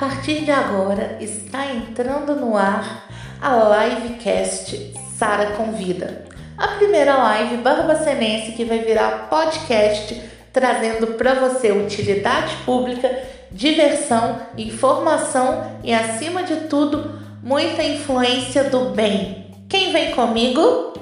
partir de agora está entrando no ar a livecast Sara Convida. A primeira live barbacenense que vai virar podcast trazendo para você utilidade pública, diversão, informação e acima de tudo, muita influência do bem. Quem vem comigo?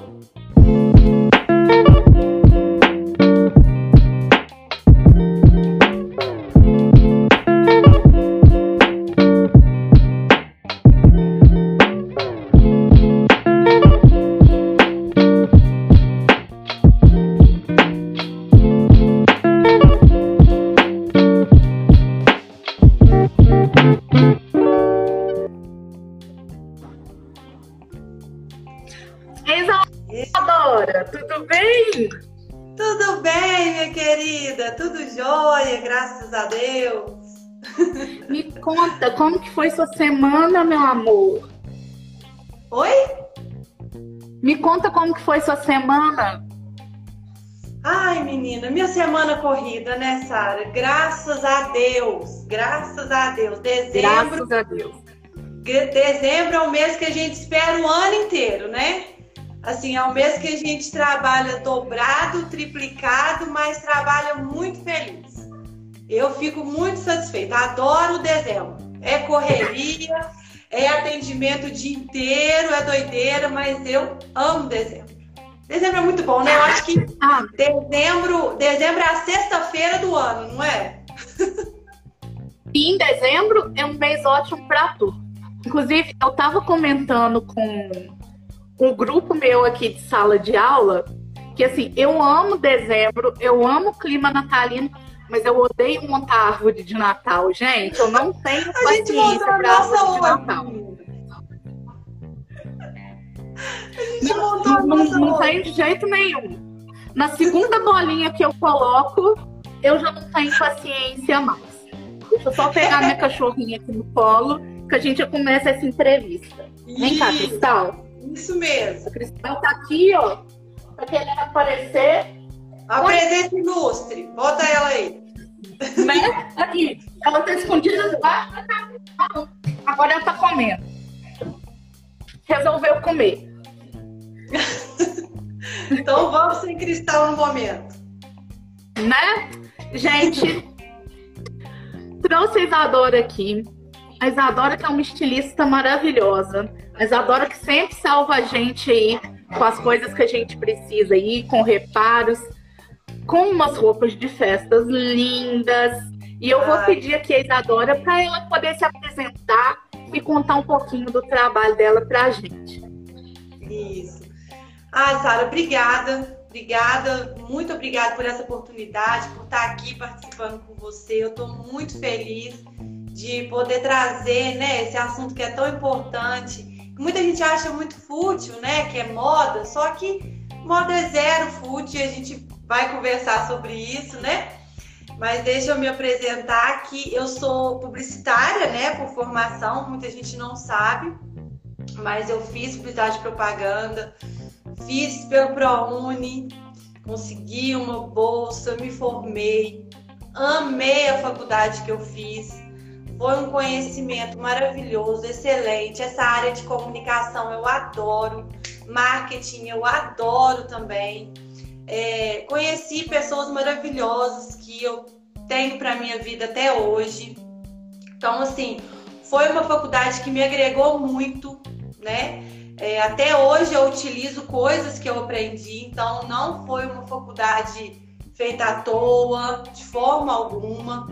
Foi sua semana, meu amor? Oi? Me conta como que foi sua semana. Ai, menina, minha semana corrida, né, Sara? Graças a Deus, graças a Deus. Dezembro. Graças a Deus. Dezembro é o mês que a gente espera o ano inteiro, né? Assim, é um mês que a gente trabalha dobrado, triplicado, mas trabalha muito feliz. Eu fico muito satisfeita, adoro dezembro. É correria, é atendimento o dia inteiro, é doideira, mas eu amo dezembro. Dezembro é muito bom, né? Eu acho que dezembro, dezembro é a sexta-feira do ano, não é? em dezembro é um mês ótimo para tu. Inclusive, eu tava comentando com um grupo meu aqui de sala de aula que assim, eu amo dezembro, eu amo o clima natalino, mas eu odeio montar árvore de Natal, gente. Eu não tenho A paciência para árvore de. Natal. Não, não onda. tem de jeito nenhum. Na segunda bolinha que eu coloco, eu já não tenho paciência mais. Deixa eu só pegar minha cachorrinha aqui no colo, que a gente já começa essa entrevista. Vem cá, Cristal. Isso mesmo. A Cristal tá aqui, ó. Tá querendo aparecer, A presença ilustre. Bota ela aí. Né? Aqui. Ela tá escondida debaixo da cama. Agora ela tá comendo. Resolveu comer. Então vamos sem cristal no momento. né? Gente, trouxe a Isadora aqui. A Isadora que é uma estilista maravilhosa. A Isadora que sempre salva a gente aí com as coisas que a gente precisa aí, com reparos, com umas roupas de festas lindas. E eu vou pedir aqui a Isadora para ela poder se apresentar e contar um pouquinho do trabalho dela pra gente. Isso. Ah, Sara, obrigada. Obrigada, muito obrigada por essa oportunidade, por estar aqui participando com você. Eu estou muito feliz de poder trazer né, esse assunto que é tão importante. Muita gente acha muito fútil, né? Que é moda, só que moda é zero fútil e a gente vai conversar sobre isso, né? Mas deixa eu me apresentar que eu sou publicitária, né, por formação, muita gente não sabe, mas eu fiz publicidade de propaganda, fiz pelo ProUni, consegui uma bolsa, me formei, amei a faculdade que eu fiz. Foi um conhecimento maravilhoso, excelente. Essa área de comunicação eu adoro, marketing eu adoro também. É, conheci pessoas maravilhosas que eu tenho para minha vida até hoje. Então, assim, foi uma faculdade que me agregou muito, né? É, até hoje eu utilizo coisas que eu aprendi, então não foi uma faculdade feita à toa, de forma alguma.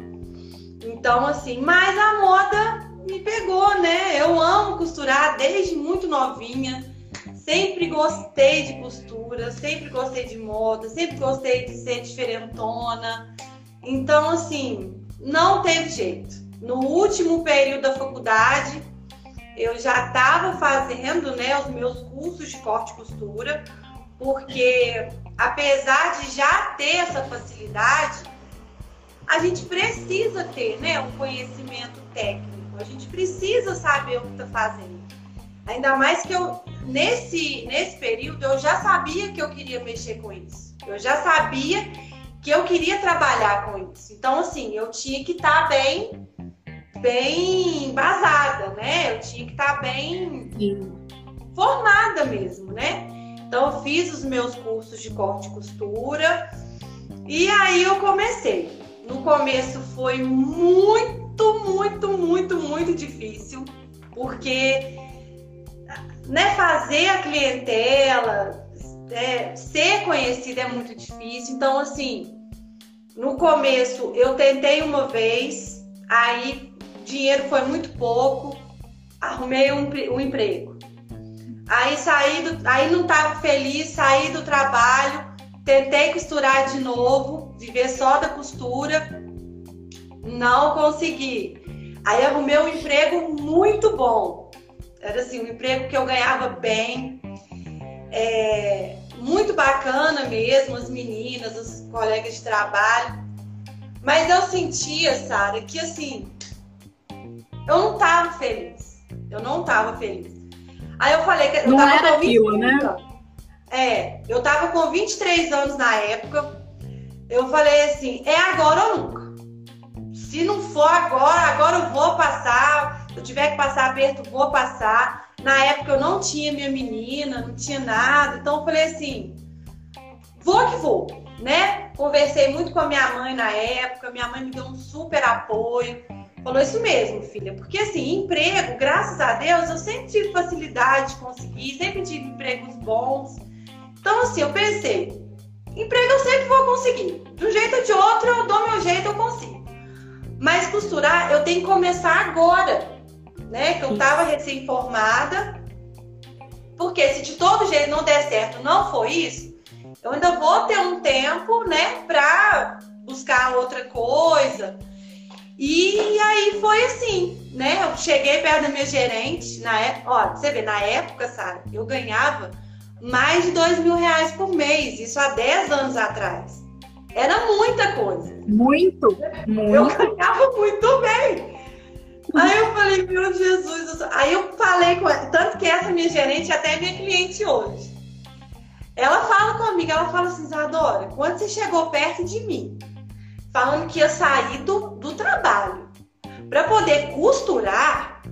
Então, assim, mas a moda me pegou, né? Eu amo costurar desde muito novinha. Sempre gostei de costura, sempre gostei de moda, sempre gostei de ser diferentona. Então, assim, não teve jeito. No último período da faculdade, eu já estava fazendo né, os meus cursos de corte e costura, porque apesar de já ter essa facilidade, a gente precisa ter né, um conhecimento técnico, a gente precisa saber o que está fazendo. Ainda mais que eu, nesse, nesse período, eu já sabia que eu queria mexer com isso. Eu já sabia que eu queria trabalhar com isso. Então, assim, eu tinha que estar bem bem embasada, né? Eu tinha que estar bem Sim. formada mesmo, né? Então eu fiz os meus cursos de corte e costura e aí eu comecei. No começo foi muito, muito, muito, muito difícil, porque né, fazer a clientela, é, ser conhecida é muito difícil. Então, assim, no começo eu tentei uma vez, aí dinheiro foi muito pouco, arrumei um, um emprego. Aí saí do, aí não estava feliz, saí do trabalho, tentei costurar de novo, viver só da costura, não consegui. Aí arrumei um emprego muito bom. Era assim, um emprego que eu ganhava bem, é, muito bacana mesmo, as meninas, os colegas de trabalho. Mas eu sentia, Sara, que assim, eu não tava feliz. Eu não tava feliz. Aí eu falei que eu não tava era com aquilo, né? É, eu tava com 23 anos na época. Eu falei assim, é agora ou nunca. Se não for agora, agora eu vou passar. Se eu tiver que passar aperto, vou passar. Na época eu não tinha minha menina, não tinha nada. Então eu falei assim, vou que vou, né? Conversei muito com a minha mãe na época. Minha mãe me deu um super apoio. Falou isso mesmo, filha. Porque assim, emprego, graças a Deus, eu sempre tive facilidade de conseguir, sempre tive empregos bons. Então, assim, eu pensei, emprego eu sempre vou conseguir. De um jeito ou de outro, eu dou meu jeito, eu consigo. Mas costurar, eu tenho que começar agora, né? Que eu tava recém-formada. Porque se de todo jeito não der certo, não for isso, eu ainda vou ter um tempo, né, pra buscar outra coisa. E aí foi assim, né? Eu cheguei perto da minha gerente, na época, ó, você vê, na época, sabe, eu ganhava mais de dois mil reais por mês, isso há 10 anos atrás. Era muita coisa. Muito, Eu muito. ganhava muito bem. Aí eu falei, meu Jesus, aí eu falei com ela, tanto que essa minha gerente até é minha cliente hoje. Ela fala comigo, ela fala assim, Isadora, quando você chegou perto de mim, falando que ia sair do, do trabalho para poder costurar,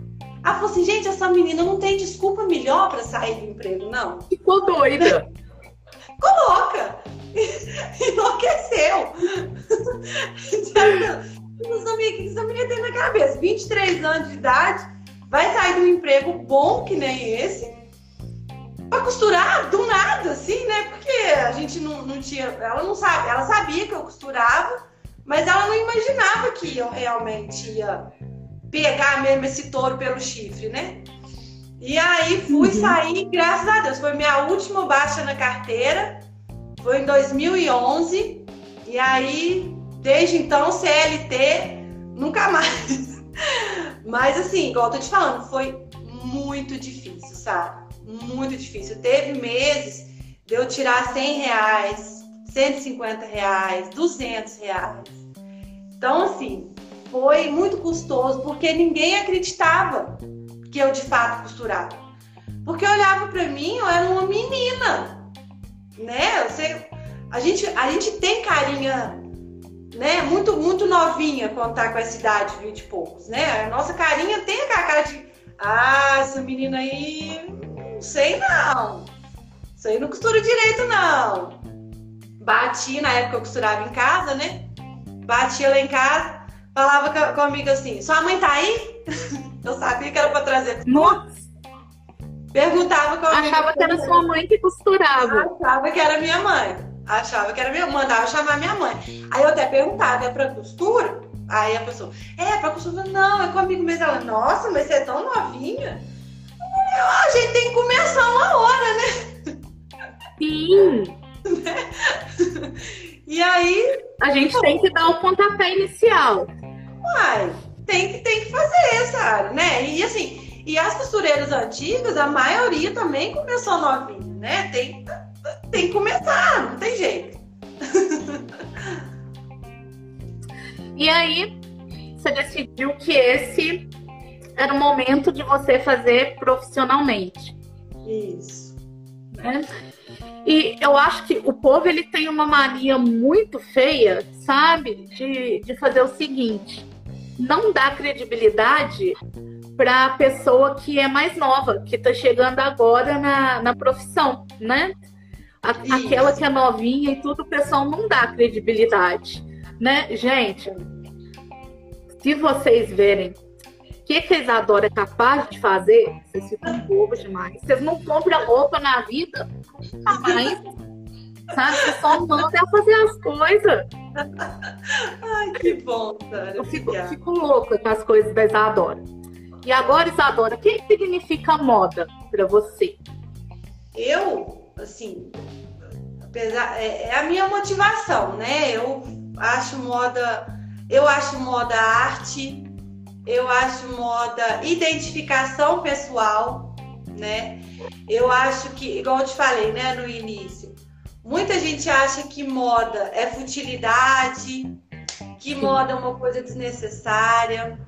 ela falou assim, gente, essa menina não tem desculpa melhor para sair do emprego, não. Ficou doida. Coloca! Enlouqueceu! Não sabia o que essa menina tem na cabeça. 23 anos de idade, vai sair de um emprego bom que nem esse, pra costurar do nada, assim, né? Porque a gente não, não tinha. Ela não sabe, ela sabia que eu costurava, mas ela não imaginava que eu realmente ia pegar mesmo esse touro pelo chifre, né? E aí fui Uhum. sair, graças a Deus, foi minha última baixa na carteira, foi em 2011, e aí desde então CLT nunca mais. Mas assim, igual eu tô te falando, foi muito difícil, sabe? Muito difícil. Teve meses de eu tirar 100 reais, 150 reais, 200 reais. Então, assim, foi muito custoso porque ninguém acreditava que eu de fato costurava. Porque olhava pra mim, eu era uma menina, né? Você, a, gente, a gente tem carinha, né? Muito, muito novinha quando tá com essa idade, 20 e poucos, né? A nossa carinha tem aquela cara de, ah, essa menina aí, não sei não. Isso aí não costura direito, não. Bati, na época eu costurava em casa, né? Batia lá em casa, falava co- comigo assim, sua mãe tá aí? Eu sabia que era pra trazer. Nossa, Perguntava comigo. achava que era sua mãe que costurava. Achava que era minha mãe. Achava que era minha. Mandava chamar minha mãe. Aí eu até perguntava, é pra costura? Aí a pessoa, é pra costura? Não, é comigo mesmo. Ela, nossa, mas você é tão novinha. Eu, "Ah, a gente tem que começar uma hora, né? Sim, E aí, a gente tem que dar o pontapé inicial. uai, tem que, tem que fazer, sabe? Né? E assim, e as costureiras antigas, a maioria também começou novinha, né? Tem, tem que começar, não tem jeito. E aí, você decidiu que esse era o momento de você fazer profissionalmente, Isso. né? E eu acho que o povo ele tem uma mania muito feia, sabe? De, de fazer o seguinte: não dá credibilidade para a pessoa que é mais nova, que está chegando agora na, na profissão, né? A, aquela que é novinha e tudo, o pessoal não dá credibilidade, né? Gente, se vocês verem o que, que a Isadora é capaz de fazer, vocês ficam bobos demais. Vocês não compram roupa na vida, mas sabe? Você só manda ela fazer as coisas. Ai, que bom, Sara. Eu fico, fico, louca com as coisas da Isadora. E agora, Isadora, o que significa moda para você? Eu, assim, apesar, é, é, a minha motivação, né? Eu acho moda, eu acho moda arte, eu acho moda identificação pessoal, né? Eu acho que, igual eu te falei, né, no início, muita gente acha que moda é futilidade, que moda é uma coisa desnecessária,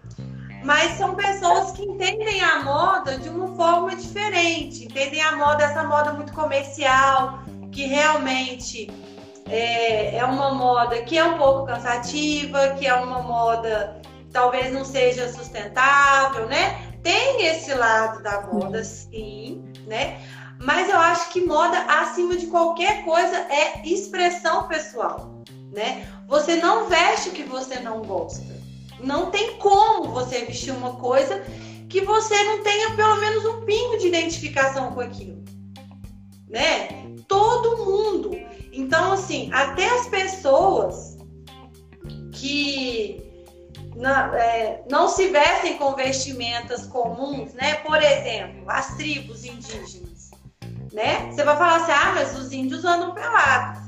mas são pessoas que entendem a moda de uma forma diferente, entendem a moda, essa moda muito comercial, que realmente é, é uma moda que é um pouco cansativa, que é uma moda talvez não seja sustentável, né? Tem esse lado da moda, sim, né? Mas eu acho que moda, acima de qualquer coisa, é expressão pessoal, né? Você não veste o que você não gosta. Não tem como você vestir uma coisa que você não tenha pelo menos um pingo de identificação com aquilo, né? Todo mundo. Então, assim, até as pessoas que não, é, não se vestem com vestimentas comuns, né? Por exemplo, as tribos indígenas, né? Você vai falar assim, ah, mas os índios andam pelados.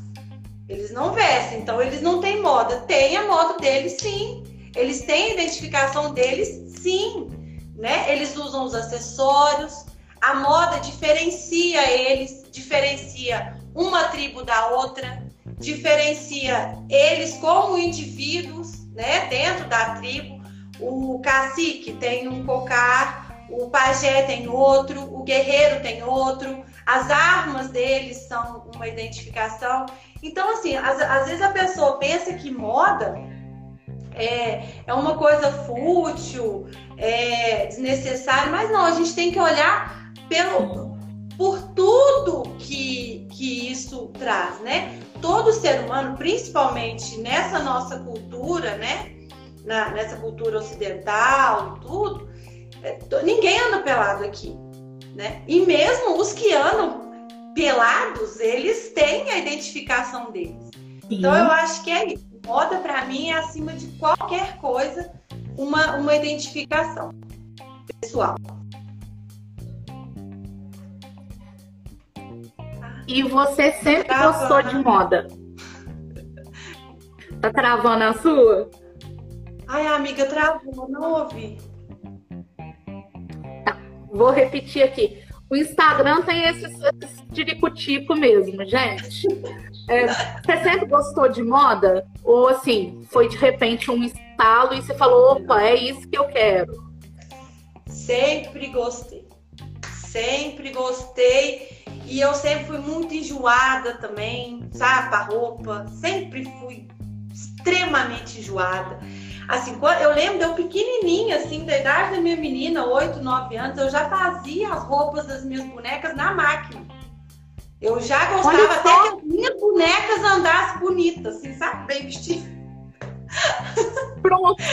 Eles não vestem, então eles não têm moda. Tem a moda deles, sim. Eles têm a identificação deles, sim. Né? Eles usam os acessórios. A moda diferencia eles, diferencia uma tribo da outra, diferencia eles como indivíduos né, dentro da tribo. O cacique tem um cocar, o pajé tem outro, o guerreiro tem outro, as armas deles são uma identificação. Então, assim, às, às vezes a pessoa pensa que moda é, é uma coisa fútil, é desnecessária, mas não, a gente tem que olhar pelo, por tudo que, que isso traz, né? todo ser humano, principalmente nessa nossa cultura, né? Na, nessa cultura ocidental e tudo, é, ninguém anda pelado aqui, né? E mesmo os que andam pelados, eles têm a identificação deles. Então eu acho que é isso. Moda para mim é acima de qualquer coisa uma, uma identificação pessoal. E você sempre Travando. gostou de moda? Tá travando a sua? Ai, amiga, travou, não ouvi. Tá, vou repetir aqui. O Instagram tem esse, esse tiricutico mesmo, gente. É, você sempre gostou de moda? Ou assim, foi de repente um estalo e você falou, opa, é isso que eu quero? Sempre gostei. Sempre gostei. E eu sempre fui muito enjoada também, sabe? A roupa. Sempre fui extremamente enjoada. Assim, eu lembro eu pequenininha, assim, da idade da minha menina, 8, 9 anos, eu já fazia as roupas das minhas bonecas na máquina. Eu já gostava até que as minhas bonecas andassem bonitas, assim, sabe? Bem vestidas. Pronto.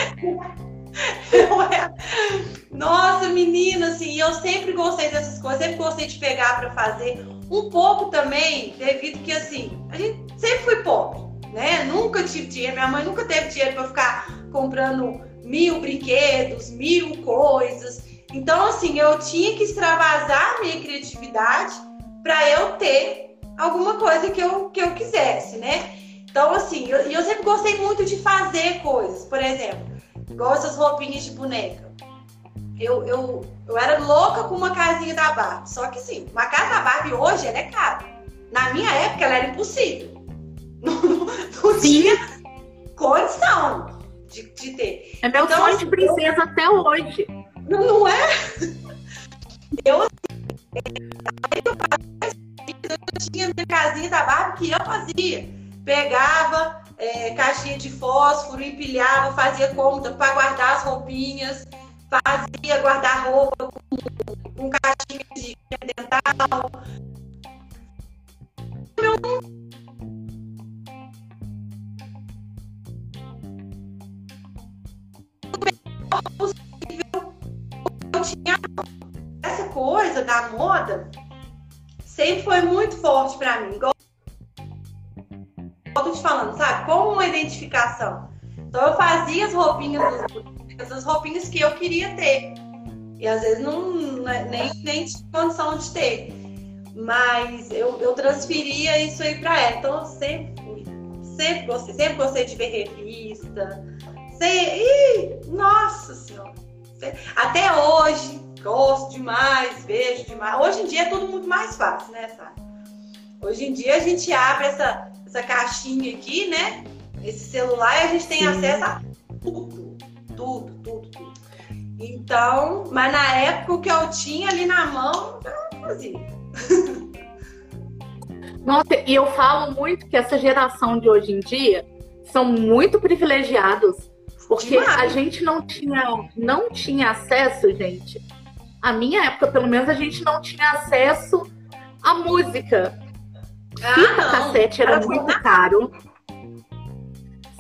Nossa, menina, assim, eu sempre gostei dessas coisas, sempre gostei de pegar para fazer. Um pouco também, devido que, assim, a gente sempre foi pobre, né? Nunca tive dinheiro, minha mãe nunca teve dinheiro para ficar comprando mil brinquedos, mil coisas. Então, assim, eu tinha que extravasar a minha criatividade para eu ter alguma coisa que eu, que eu quisesse, né? Então, assim, eu, eu sempre gostei muito de fazer coisas. Por exemplo, igual essas roupinhas de boneca. Eu, eu, eu era louca com uma casinha da Barbie. Só que sim, uma casa da Barbie hoje ela é cara. Na minha época ela era impossível. Não, não, não tinha condição de, de, ter. É meu então, sonho de assim, princesa eu... até hoje. Não, não é? Eu, eu tinha minha casinha da Barbie que eu fazia. Pegava, é, caixinha de fósforo, empilhava, fazia cômoda para guardar as roupinhas, fazia guardar-roupa com, com caixinha de dental. Meu eu tinha essa coisa da moda sempre foi muito forte para mim. Igual eu tô te falando, sabe? Como uma identificação. Então eu fazia as roupinhas as roupinhas que eu queria ter. E às vezes não, né, nem, nem tinha condição de ter. Mas eu, eu transferia isso aí para ela. Então eu sempre fui, sempre gostei, sempre gostei de ver revista. Sei, ih, nossa senhora. Até hoje, gosto demais, vejo demais. Hoje em dia é tudo muito mais fácil, né, Sara? Hoje em dia a gente abre essa, essa caixinha aqui, né? Esse celular e a gente tem Sim. acesso a tudo, tudo, tudo, tudo. Então, mas na época o que eu tinha ali na mão, eu fazia. Nossa, e eu falo muito que essa geração de hoje em dia são muito privilegiados porque Demais. a gente não tinha, não tinha acesso, gente. A minha época, pelo menos, a gente não tinha acesso à música. Ah, Fita não. cassete era, era muito caro.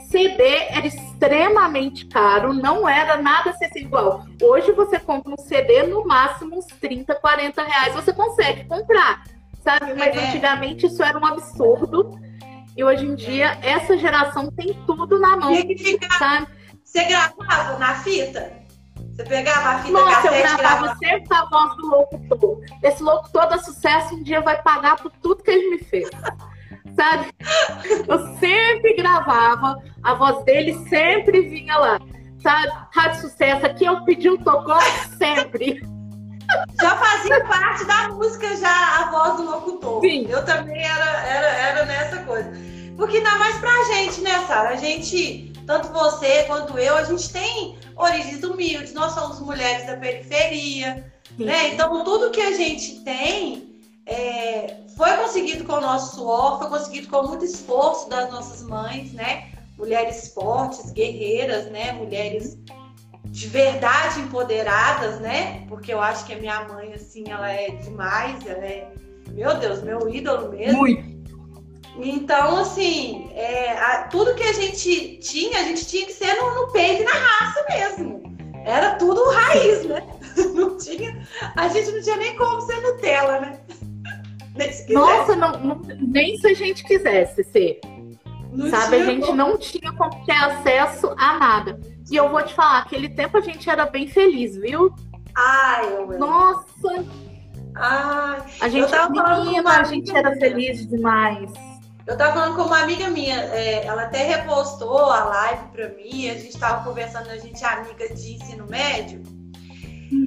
CD era extremamente caro, não era nada acessível igual. Hoje você compra um CD no máximo uns 30, 40 reais, você consegue comprar, sabe? Mas é. antigamente isso era um absurdo. E hoje em dia, essa geração tem tudo na mão. Que ficar, sabe? Você gravava na fita? Você pegava a fita Nossa, cassete, eu gravava, gravava sempre a voz do locutor. Esse locutor da sucesso um dia vai pagar por tudo que ele me fez. Sabe? Eu sempre gravava, a voz dele sempre vinha lá. Sabe? Rádio Sucesso, aqui eu pedi um tocó sempre. Já fazia parte da música já a voz do locutor. Sim. Eu também era, era, era nessa coisa. Porque ainda mais pra gente, né, Sara? A gente tanto você quanto eu, a gente tem origens humildes, nós somos mulheres da periferia, Sim. né? Então tudo que a gente tem é, foi conseguido com o nosso suor, foi conseguido com muito esforço das nossas mães, né? Mulheres fortes, guerreiras, né? Mulheres de verdade empoderadas, né? Porque eu acho que a minha mãe, assim, ela é demais, ela é, meu Deus, meu ídolo mesmo. Muito. Então, assim, é, a, tudo que a gente tinha, a gente tinha que ser no, no, peito e na raça mesmo. Era tudo raiz, né? Não tinha, a gente não tinha nem como ser Nutella, né? Nem se Nossa, não, não, nem se a gente quisesse ser. Não Sabe, a gente como. não tinha como ter acesso a nada. E eu vou te falar, aquele tempo a gente era bem feliz, viu? Ai, eu Nossa! Ai, a gente, menina, a gente era feliz demais. Eu tava falando com uma amiga minha, é, ela até repostou a live pra mim, a gente tava conversando, a gente é amiga de ensino médio.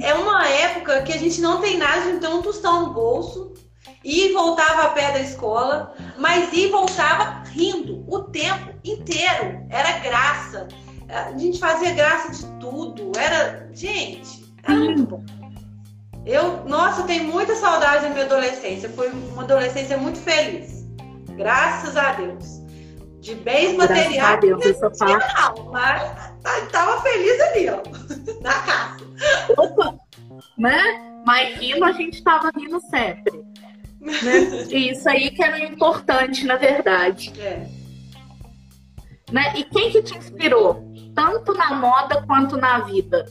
É uma época que a gente não tem nada, tem um tostão no bolso, e voltava a pé da escola, mas e voltava rindo o tempo inteiro. Era graça. A gente fazia graça de tudo. Era. Gente, era muito bom. Eu, nossa, eu tenho muita saudade da minha adolescência. Foi uma adolescência muito feliz. Graças a Deus. De bens materiais. Deus, eu só não, mas estava feliz ali, ó, na casa. Opa, né? Mas rindo, a gente estava rindo sempre. Né? Isso aí que era importante, na verdade. É. Né? E quem que te inspirou? Tanto na moda quanto na vida?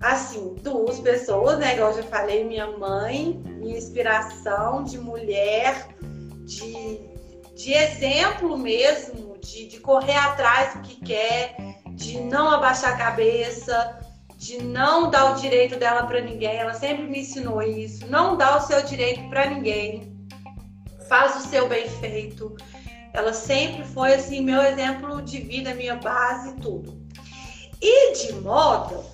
Assim, duas pessoas, né? Igual eu já falei, minha mãe, minha inspiração de mulher, de, de exemplo mesmo, de, de correr atrás do que quer, de não abaixar a cabeça, de não dar o direito dela para ninguém. Ela sempre me ensinou isso. Não dá o seu direito para ninguém. Faz o seu bem feito. Ela sempre foi assim meu exemplo de vida, minha base, tudo. E de moda,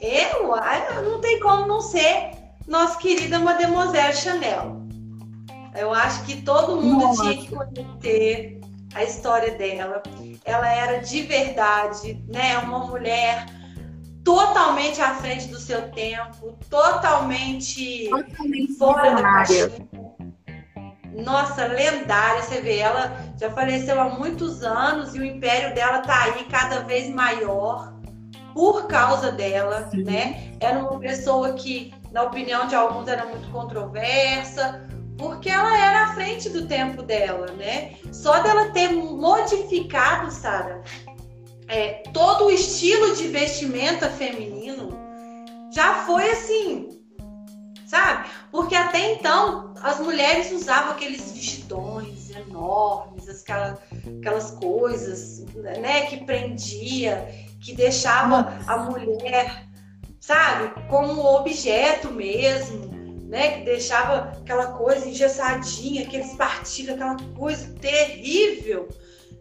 eu, não tem como não ser nossa querida Mademoiselle Chanel. Eu acho que todo mundo Nossa. tinha que conhecer a história dela. Ela era de verdade, né? Uma mulher totalmente à frente do seu tempo, totalmente, totalmente fora da caixinha. nossa, lendária. Você vê, ela já faleceu há muitos anos e o império dela tá aí cada vez maior por causa dela, Sim. né? Era uma pessoa que, na opinião de alguns, era muito controversa, porque ela era à frente do tempo dela, né? Só dela ter modificado, Sara, é, todo o estilo de vestimenta feminino já foi assim, sabe? Porque até então as mulheres usavam aqueles vestidões enormes, aquelas, aquelas coisas, né, que prendia, que deixava a mulher, sabe, como objeto mesmo, né, que deixava aquela coisa engessadinha, aqueles partilhos, aquela coisa terrível,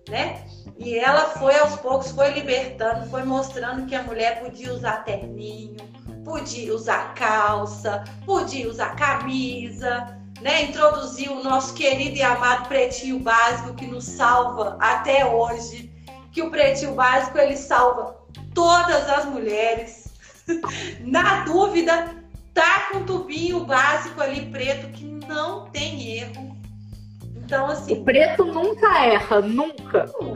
né? E ela foi aos poucos foi libertando, foi mostrando que a mulher podia usar terninho, podia usar calça, podia usar camisa, né? Introduziu o nosso querido e amado pretinho básico que nos salva até hoje, que o pretinho básico ele salva todas as mulheres. Na dúvida, tá com um tubinho básico ali preto que não tem erro. Então assim, o preto nunca erra, nunca. Não,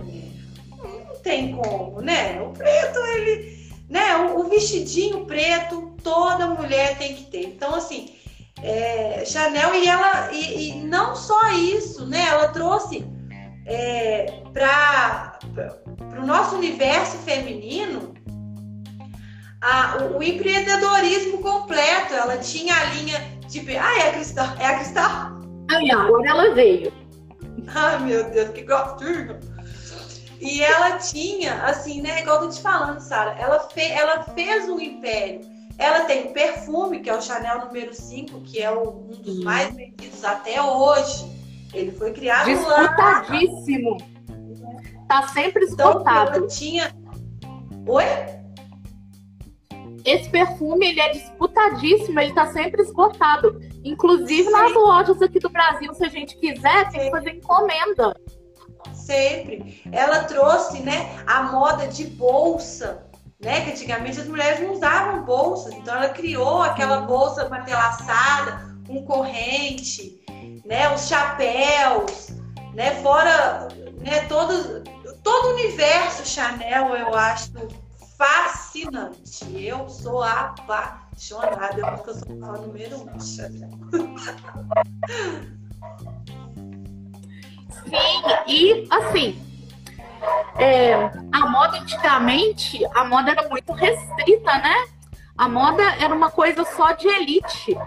não tem como, né? O preto ele né? O, o, vestidinho preto toda mulher tem que ter. Então, assim, é, Chanel e ela e, e, não só isso, né? Ela trouxe é, para o nosso universo feminino a, o, o, empreendedorismo completo. Ela tinha a linha de ah, é a Cristal, é a Cristal. Aí agora ela veio. Ai meu Deus, que gostinho! E ela tinha, assim, né? Igual eu tô te falando, Sara, ela, fe ela fez um império. Ela tem perfume, que é o Chanel número 5, que é o, um dos mais vendidos até hoje. Ele foi criado Disputadíssimo. Lá. Tá sempre esgotado. Então, ela tinha. Oi? Esse perfume ele é disputadíssimo, ele tá sempre esgotado. Inclusive nas lojas aqui do Brasil, se a gente quiser, tem que fazer encomenda sempre. Ela trouxe, né, a moda de bolsa, né, que antigamente as mulheres não usavam bolsas, então ela criou aquela bolsa matelaçada com corrente, né, os chapéus, né, fora, né, todo todo o universo Chanel, eu acho fascinante. Eu sou apaixonada, eu acho que eu sou a número um. Sim, e assim, é, a moda antigamente, a moda era muito restrita, né? A moda era uma coisa só de elite,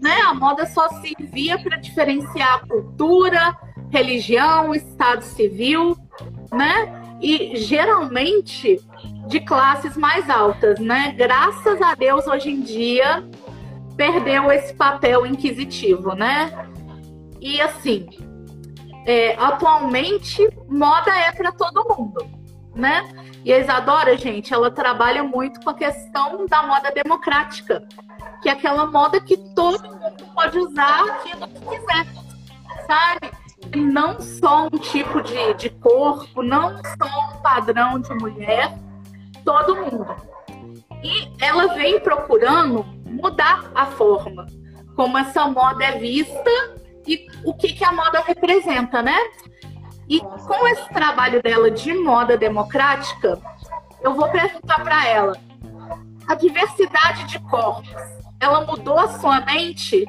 né? A moda só servia para diferenciar cultura, religião, estado civil, né? E geralmente de classes mais altas, né? Graças a Deus hoje em dia perdeu esse papel inquisitivo, né? E assim, é, atualmente, moda é para todo mundo, né? E a Isadora, gente, ela trabalha muito com a questão da moda democrática, que é aquela moda que todo mundo pode usar aquilo que quiser, sabe? Não só um tipo de, de corpo, não só um padrão de mulher, todo mundo. E ela vem procurando mudar a forma como essa moda é vista e o que, que a moda representa, né? E com esse trabalho dela de moda democrática, eu vou perguntar para ela: a diversidade de corpos, ela mudou a sua mente?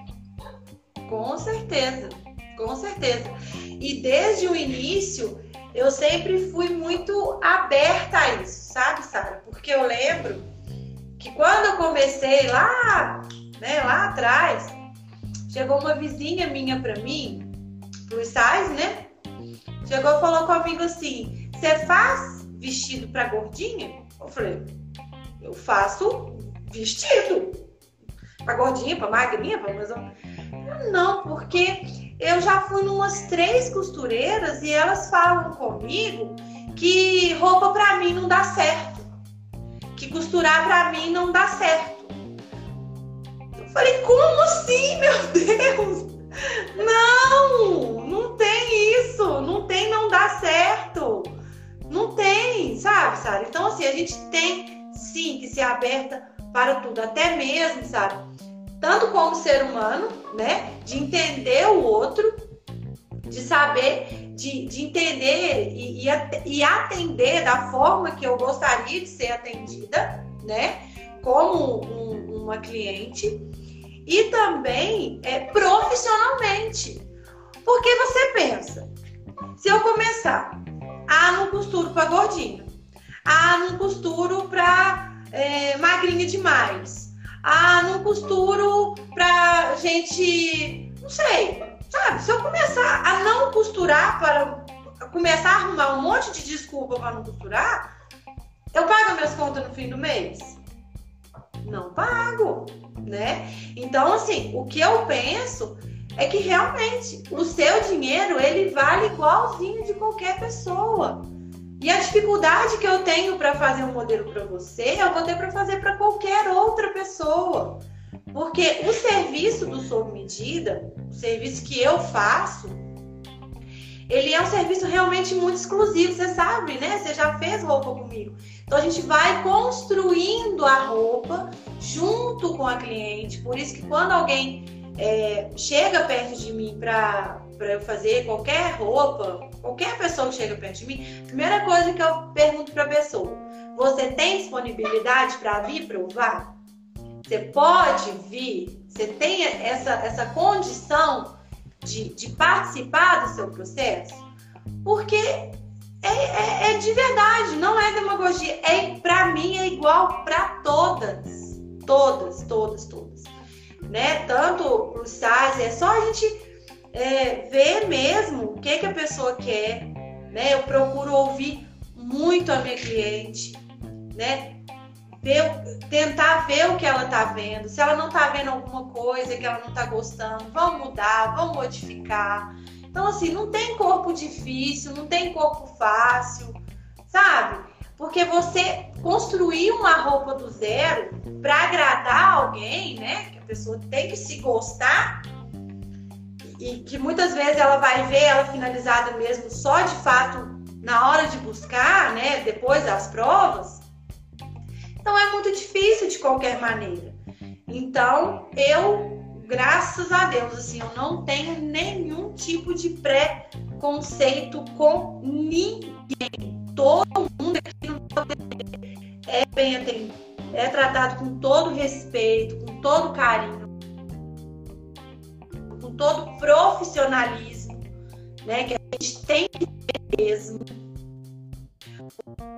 Com certeza, com certeza. E desde o início, eu sempre fui muito aberta a isso, sabe, Sara? Porque eu lembro que quando eu comecei lá, né, lá atrás, Chegou uma vizinha minha para mim, plus size, né? Chegou e falou comigo assim: Você faz vestido para gordinha? Eu falei: Eu faço vestido. Para gordinha, para magrinha, para mais Não, porque eu já fui numas três costureiras e elas falam comigo que roupa para mim não dá certo. Que costurar para mim não dá certo. Falei, como assim, meu Deus? Não, não tem isso, não tem, não dá certo. Não tem, sabe, Sara? Então, assim, a gente tem sim que ser aberta para tudo, até mesmo, sabe? Tanto como ser humano, né? De entender o outro, de saber, de, de entender e, e atender da forma que eu gostaria de ser atendida, né? Como um, uma cliente e também é, profissionalmente. Porque você pensa, se eu começar, ah, não costuro para gordinho, ah, não costuro para é, magrinha demais, ah, não costuro para gente, não sei, sabe? Se eu começar a não costurar para começar a arrumar um monte de desculpa para não costurar, eu pago minhas contas no fim do mês? Não pago, né? Então, assim, o que eu penso é que realmente o seu dinheiro ele vale igualzinho de qualquer pessoa. E a dificuldade que eu tenho para fazer um modelo para você, eu vou ter para fazer para qualquer outra pessoa. Porque o serviço do sob medida, o serviço que eu faço, ele é um serviço realmente muito exclusivo, você sabe, né? Você já fez roupa comigo. Então a gente vai construindo a roupa junto com a cliente. Por isso que quando alguém é, chega perto de mim para eu fazer qualquer roupa, qualquer pessoa que chega perto de mim, primeira coisa que eu pergunto para a pessoa: você tem disponibilidade para vir provar? Você pode vir? Você tem essa, essa condição de, de participar do seu processo? Porque é, é, é, de verdade, não é demagogia. É, para mim é igual para todas. Todas, todas, todas. Né? Tanto o SAS, é só a gente é, ver mesmo o que, que a pessoa quer. Né? Eu procuro ouvir muito a minha cliente, né? Tentar ver o que ela tá vendo. Se ela não tá vendo alguma coisa que ela não tá gostando, vamos mudar, vamos modificar. Então, assim, não tem corpo difícil, não tem corpo fácil, sabe? Porque você construir uma roupa do zero para agradar alguém, né? Que a pessoa tem que se gostar e que muitas vezes ela vai ver ela finalizada mesmo só de fato na hora de buscar, né? Depois das provas. Então é muito difícil de qualquer maneira. Então eu, graças a Deus, assim, eu não tenho nenhum tipo de preconceito com ninguém. Todo mundo aqui no é bem atendido, é tratado com todo respeito, com todo carinho, com todo profissionalismo, né? Que a gente tem que ter mesmo.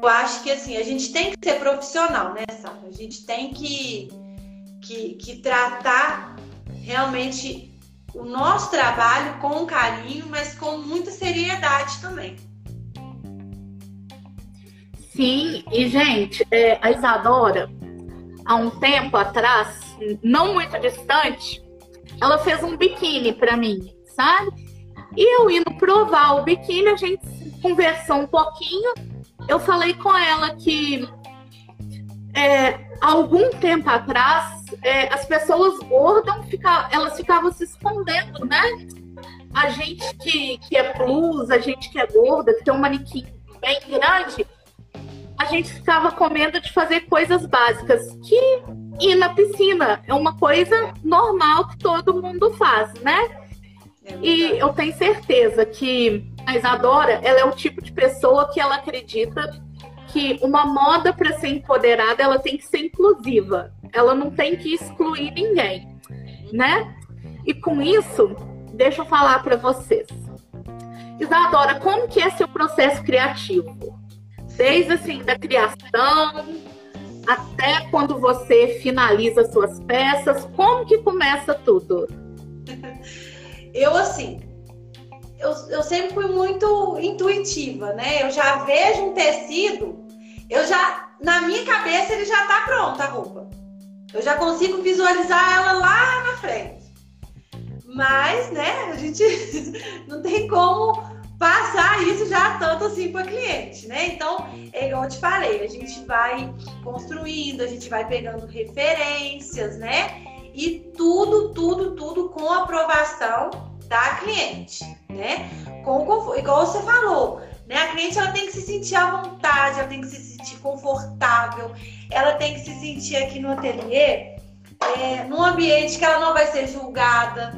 Acho que assim, a gente tem que ser profissional, né, Sara? A gente tem que, que, que tratar realmente o nosso trabalho com carinho, mas com muita seriedade também. Sim, e gente, é, a Isadora, há um tempo atrás, não muito distante, ela fez um biquíni para mim, sabe? E eu indo provar o biquíni, a gente conversou um pouquinho. Eu falei com ela que é, algum tempo atrás é, as pessoas gordas fica, elas ficavam se escondendo, né? A gente que, que é plus, a gente que é gorda, que tem um manequim bem grande, a gente ficava comendo de fazer coisas básicas, que ir na piscina é uma coisa normal que todo mundo faz, né? É e eu tenho certeza que a Isadora, ela é o tipo de pessoa que ela acredita que uma moda para ser empoderada, ela tem que ser inclusiva. Ela não tem que excluir ninguém, né? E com isso, deixa eu falar para vocês. Isadora, como que é seu processo criativo? desde assim da criação até quando você finaliza suas peças, como que começa tudo? Eu assim, eu, eu sempre fui muito intuitiva, né? Eu já vejo um tecido, eu já na minha cabeça ele já tá pronto a roupa. Eu já consigo visualizar ela lá na frente. Mas, né, a gente não tem como passar isso já tanto assim para cliente, né? Então, é igual eu te falei, a gente vai construindo, a gente vai pegando referências, né? E tudo, tudo, tudo com aprovação da cliente, né? Com, igual você falou, né? A cliente ela tem que se sentir à vontade, ela tem que se sentir confortável, ela tem que se sentir aqui no ateliê, é, num ambiente que ela não vai ser julgada,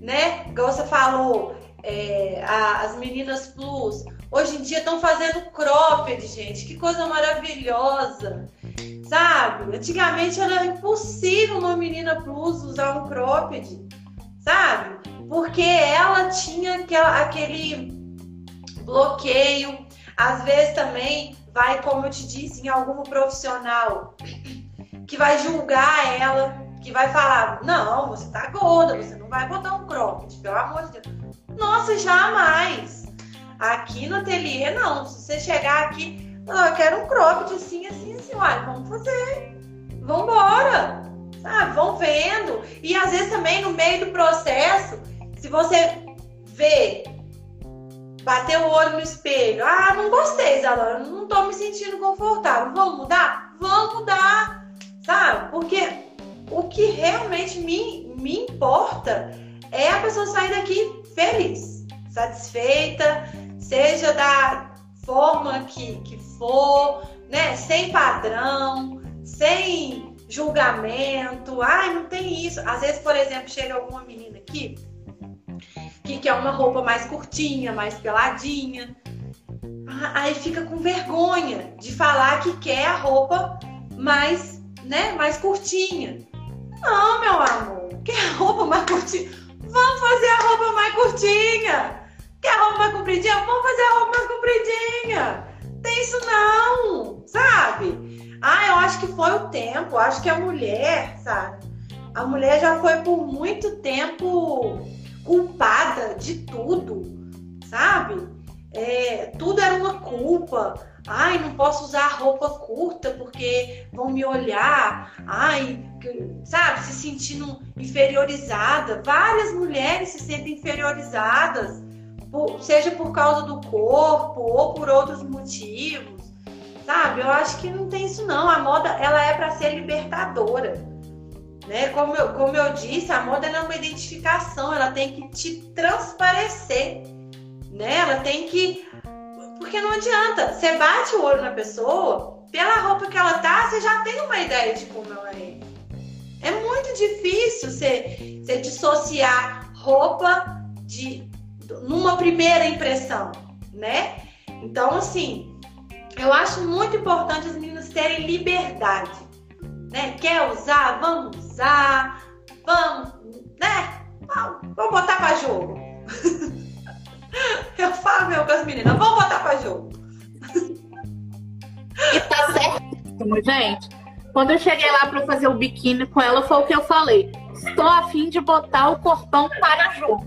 né? Igual você falou, é, a, as meninas plus, hoje em dia estão fazendo cropped, gente. Que coisa maravilhosa. Sabe? Antigamente era impossível uma menina plus usar um cropped, sabe? Porque ela tinha aquela, aquele bloqueio. Às vezes também vai, como eu te disse, em algum profissional que vai julgar ela, que vai falar: não, você tá gorda, você não vai botar um cropped, pelo amor de Deus. Nossa, jamais! Aqui no ateliê, não. Se você chegar aqui, ah, eu quero um cropped assim, assim, assim, olha, vamos fazer. Vambora! Sabe? Vão vendo. E às vezes também no meio do processo, se você vê, bater o olho no espelho, ah, não gostei, Zalana, não tô me sentindo confortável. Vamos mudar? Vamos mudar! Sabe? Porque o que realmente me, me importa é a pessoa sair daqui feliz, satisfeita, seja da forma que, que for, né? Sem padrão, sem julgamento. Ai, não tem isso. Às vezes, por exemplo, chega alguma menina aqui que quer uma roupa mais curtinha, mais peladinha. Ah, aí fica com vergonha de falar que quer a roupa mais, né, mais curtinha. Não, meu amor, quer a roupa mais curtinha? Vamos fazer a roupa mais curtinha. Quer a roupa mais compridinha? Vamos fazer a roupa mais compridinha. Tem isso não, sabe? Ah, eu acho que foi o tempo. Acho que a mulher, sabe? A mulher já foi por muito tempo culpada de tudo, sabe? É, tudo era uma culpa. Ai, não posso usar roupa curta porque vão me olhar. Ai, sabe, se sentindo inferiorizada. Várias mulheres se sentem inferiorizadas, por, seja por causa do corpo ou por outros motivos. Sabe? Eu acho que não tem isso não. A moda, ela é para ser libertadora. Né? Como, eu, como eu disse, a moda é uma identificação, ela tem que te transparecer. Né? Ela tem que porque não adianta. Você bate o olho na pessoa, pela roupa que ela tá, você já tem uma ideia de como ela é. É muito difícil você, você dissociar roupa de numa primeira impressão, né? Então, assim, eu acho muito importante as meninas terem liberdade, né? Quer usar? Vamos usar, vamos, né? Vamos botar para jogo. Eu falo meu com as meninas, vamos botar pra jogo. E tá certíssimo, gente. Quando eu cheguei lá para fazer o biquíni com ela, foi o que eu falei. Estou a fim de botar o corpão para jogo.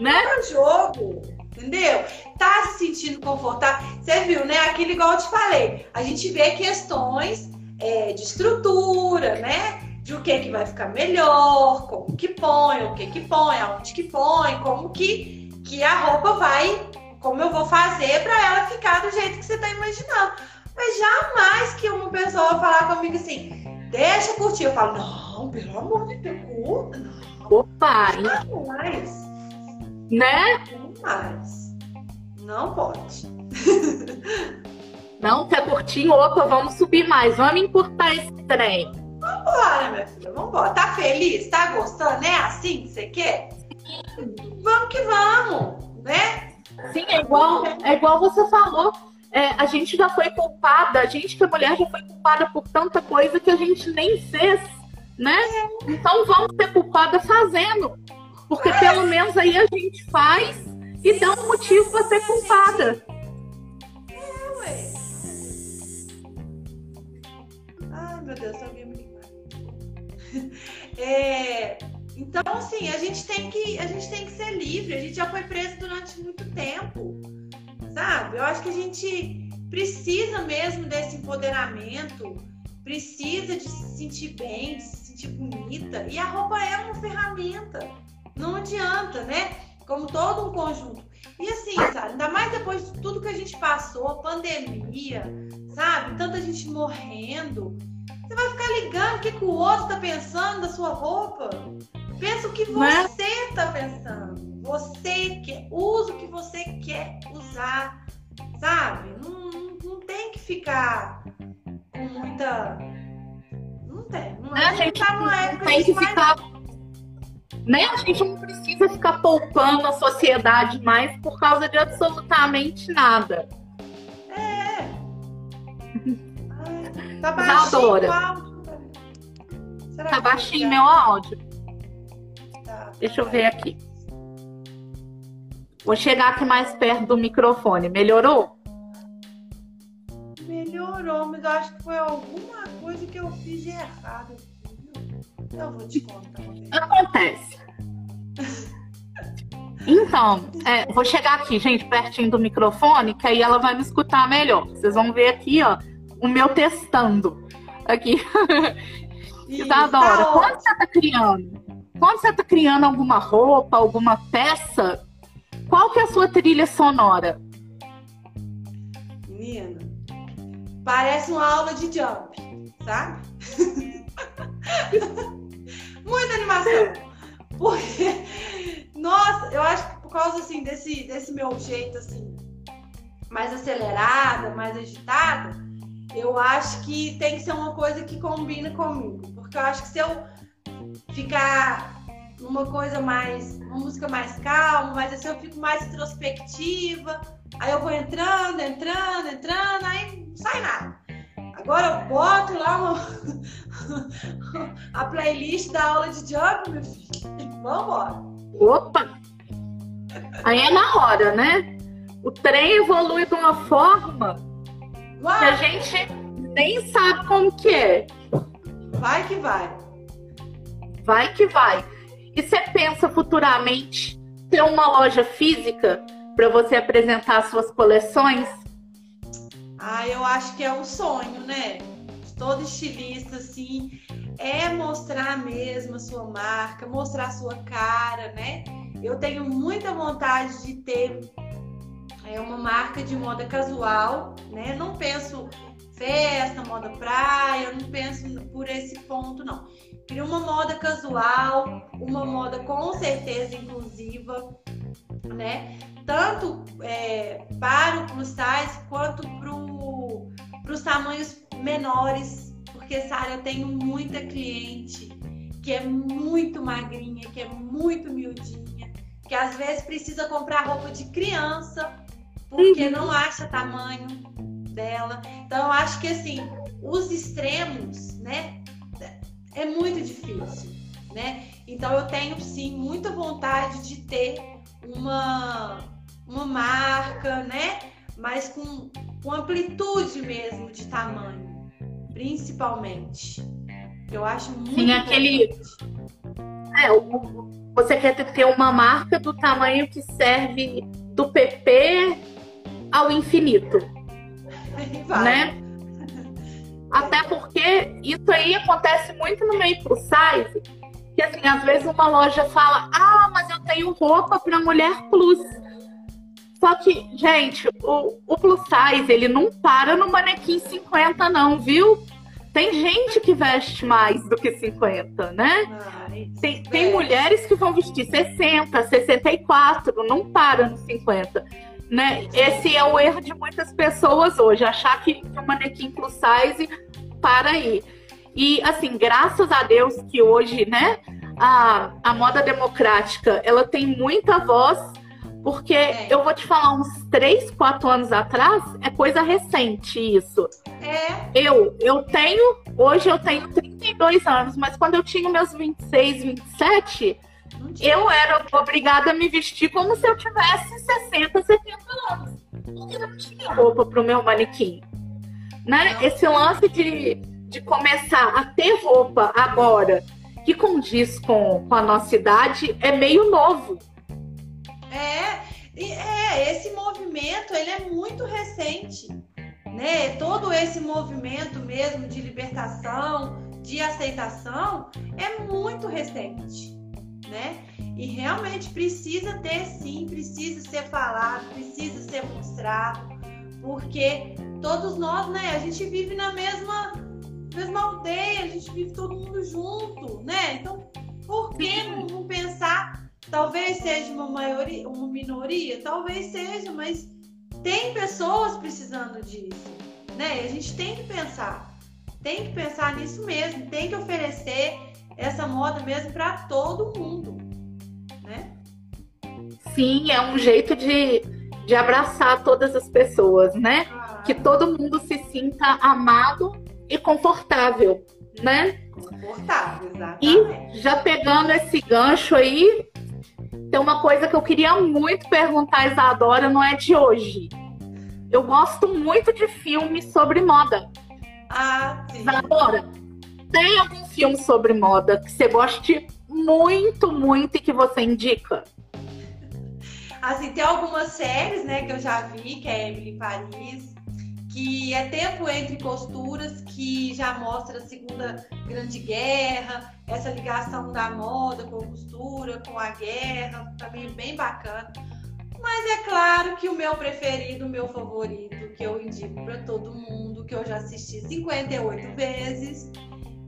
Né? Para jogo. Entendeu? Tá se sentindo confortável. Você viu, né? Aquilo igual eu te falei. A gente vê questões é, de estrutura, né? De o que que vai ficar melhor, como que põe, o que que põe, aonde que põe, como que que a roupa vai, como eu vou fazer para ela ficar do jeito que você tá imaginando. Mas jamais que uma pessoa falar comigo assim, deixa curtir. Eu falo, não, pelo amor de Deus, curta. Não. Opa! Jamais. Né? Jamais. Não pode. Não quer curtir? Opa, vamos subir mais. Vamos encurtar esse trem. Vambora, minha filha, vambora. Tá feliz? Tá gostando? É assim que você quer? vamos que vamos, né? Sim, é igual, é igual você falou. É, a gente já foi culpada, a gente que é mulher já foi culpada por tanta coisa que a gente nem fez, né? Então vamos ser culpada fazendo. Porque pelo menos aí a gente faz e dá um motivo para ser culpada. É, ué. Ai, meu Deus, alguém. É, então, assim, a gente tem que, a gente tem que ser livre. A gente já foi preso durante muito tempo, sabe? Eu acho que a gente precisa mesmo desse empoderamento, precisa de se sentir bem, de se sentir bonita. E a roupa é uma ferramenta. Não adianta, né? Como todo um conjunto. E assim, sabe? Ainda mais depois de tudo que a gente passou, pandemia, sabe? Tanta gente morrendo. Você vai ficar ligando o que, que o outro tá pensando da sua roupa? Pensa o que é? você está pensando. Você quer, usa o que você quer usar, sabe? Não, não, tem que ficar com muita. Não tem. Não, é, a gente tá numa época tem que ficar. né? A gente não precisa ficar poupando a sociedade mais por causa de absolutamente nada. Tá baixinho o áudio. Será tá baixinho meu áudio? Tá, Deixa eu ver aqui. Vou chegar aqui mais perto do microfone. Melhorou? Melhorou, mas eu acho que foi alguma coisa que eu fiz de errado. Eu vou te contar. Acontece. Então, é, vou chegar aqui, gente, pertinho do microfone, que aí ela vai me escutar melhor. Vocês vão ver aqui, ó, o meu testando. Aqui. Isadora, tá quando você tá criando? Quando você tá criando alguma roupa, alguma peça, qual que é a sua trilha sonora? Menina, parece uma aula de jump, sabe? Muita animação. Porque, nossa, eu acho que por causa assim desse, desse meu jeito assim, mais acelerada, mais agitada, eu acho que tem que ser uma coisa que combina comigo. Porque eu acho que se eu ficar numa coisa mais, uma música mais calma, mas assim eu fico mais introspectiva, aí eu vou entrando, entrando, entrando, aí não sai nada. Agora eu boto lá uma... a playlist da aula de jump, meu filho. Vambora. Opa! Aí é na hora, né? O trem evolui de uma forma vai. que a gente nem sabe como que é. Vai que vai. Vai que vai. E você pensa futuramente ter uma loja física para você apresentar suas coleções? Ah, eu acho que é um sonho, né? Todo estilista, assim, é mostrar mesmo a sua marca, mostrar a sua cara, né? Eu tenho muita vontade de ter é, uma marca de moda casual, né? Não penso festa, moda praia, não penso por esse ponto, não. Queria uma moda casual, uma moda com certeza inclusiva, né? Tanto é, para o plus size quanto para os tamanhos menores, porque, Sara, eu tenho muita cliente que é muito magrinha, que é muito miudinha, que às vezes precisa comprar roupa de criança porque uhum. não acha tamanho dela. Então, eu acho que assim, os extremos, né? é muito difícil, né? Então eu tenho sim muita vontade de ter uma, uma marca, né? Mas com, com amplitude mesmo de tamanho, principalmente. Eu acho muito Sim, aquele. É, você quer ter uma marca do tamanho que serve do PP ao infinito. Vai. Né? Até porque isso aí acontece muito no meio plus size. Que assim, às vezes uma loja fala: Ah, mas eu tenho roupa para mulher plus. Só que, gente, o, o plus size, ele não para no manequim 50, não, viu? Tem gente que veste mais do que 50, né? tem, tem mulheres que vão vestir 60, 64, não para no 50. Né? Esse é o erro de muitas pessoas hoje, achar que o manequim plus size para aí. E assim, graças a Deus que hoje, né, a, a moda democrática, ela tem muita voz, porque é. eu vou te falar, uns 3, 4 anos atrás, é coisa recente isso. É. Eu, eu tenho, hoje eu tenho 32 anos, mas quando eu tinha meus 26, 27, eu era obrigada a me vestir como se eu tivesse 60, 70 anos. Porque eu não tinha roupa para o meu manequim. Né? Esse lance de, de começar a ter roupa agora que condiz com, com a nossa idade é meio novo. É, é, esse movimento ele é muito recente. Né? Todo esse movimento mesmo de libertação, de aceitação, é muito recente né? E realmente precisa ter sim, precisa ser falado, precisa ser mostrado, porque todos nós, né, a gente vive na mesma, mesma aldeia, a gente vive todo mundo junto, né? Então, por que não, não pensar? Talvez seja uma maioria, uma minoria, talvez seja, mas tem pessoas precisando disso, né? A gente tem que pensar, tem que pensar nisso mesmo, tem que oferecer essa moda mesmo para todo mundo, né? Sim, é um jeito de, de abraçar todas as pessoas, né? Ah, Que todo mundo se sinta amado e confortável, né? Confortável, E exatamente. já pegando esse gancho aí, tem uma coisa que eu queria muito perguntar a Isadora, não é de hoje. Eu gosto muito de filmes sobre moda. Ah, sim. Isadora, tem algum filme sobre moda que você goste muito, muito e que você indica? Assim, tem algumas séries, né, que eu já vi, que é Emily em Paris, que é Tempo Entre Costuras, que já mostra a Segunda Grande Guerra, essa ligação da moda com costura, com a guerra, também bem bacana. Mas é claro que o meu preferido, o meu favorito, que eu indico para todo mundo, que eu já assisti 58 vezes,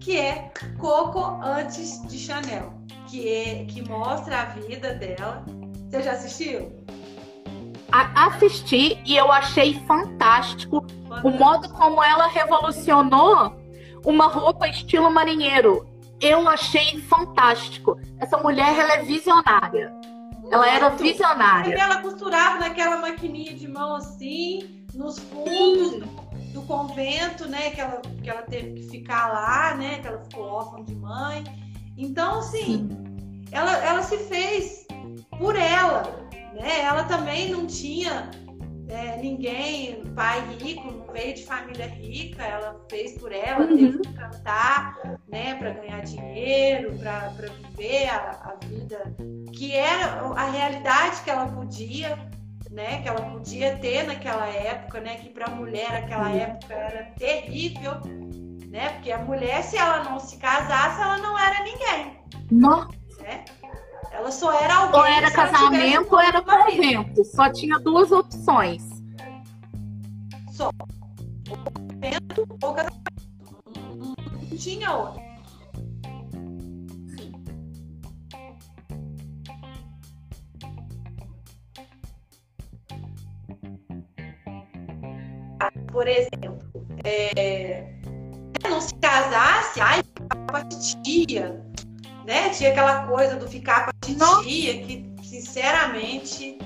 que é Coco antes de Chanel, que, é, que mostra a vida dela. Você já assistiu? A- assisti e eu achei fantástico o modo como ela revolucionou uma roupa estilo marinheiro. Eu achei fantástico. Essa mulher, ela é visionária. Ela era visionária. Ela costurava naquela maquininha de mão assim, nos fundos do, do convento, né? Que ela, que ela teve que ficar lá, né? Que ela ficou órfã de mãe. Então, assim, ela, ela se fez por ela, né? Ela também não tinha é, ninguém, pai rico, não veio de família rica, ela fez por ela, Uhum. teve que cantar, né, para ganhar dinheiro, para viver a, a vida que era a realidade que ela podia, né, que ela podia ter naquela época, né, que para a mulher aquela Sim. época era terrível, né? Porque a mulher, se ela não se casasse, ela não era ninguém, Não, né? Ela só era alguém. ou era casamento ou era convento. Só tinha duas opções. Só. Convento ou casamento. Não tinha outra. Por exemplo, é, não se casasse, ai, ficava a titia, né? Tinha aquela coisa do ficar com a titia, que sinceramente,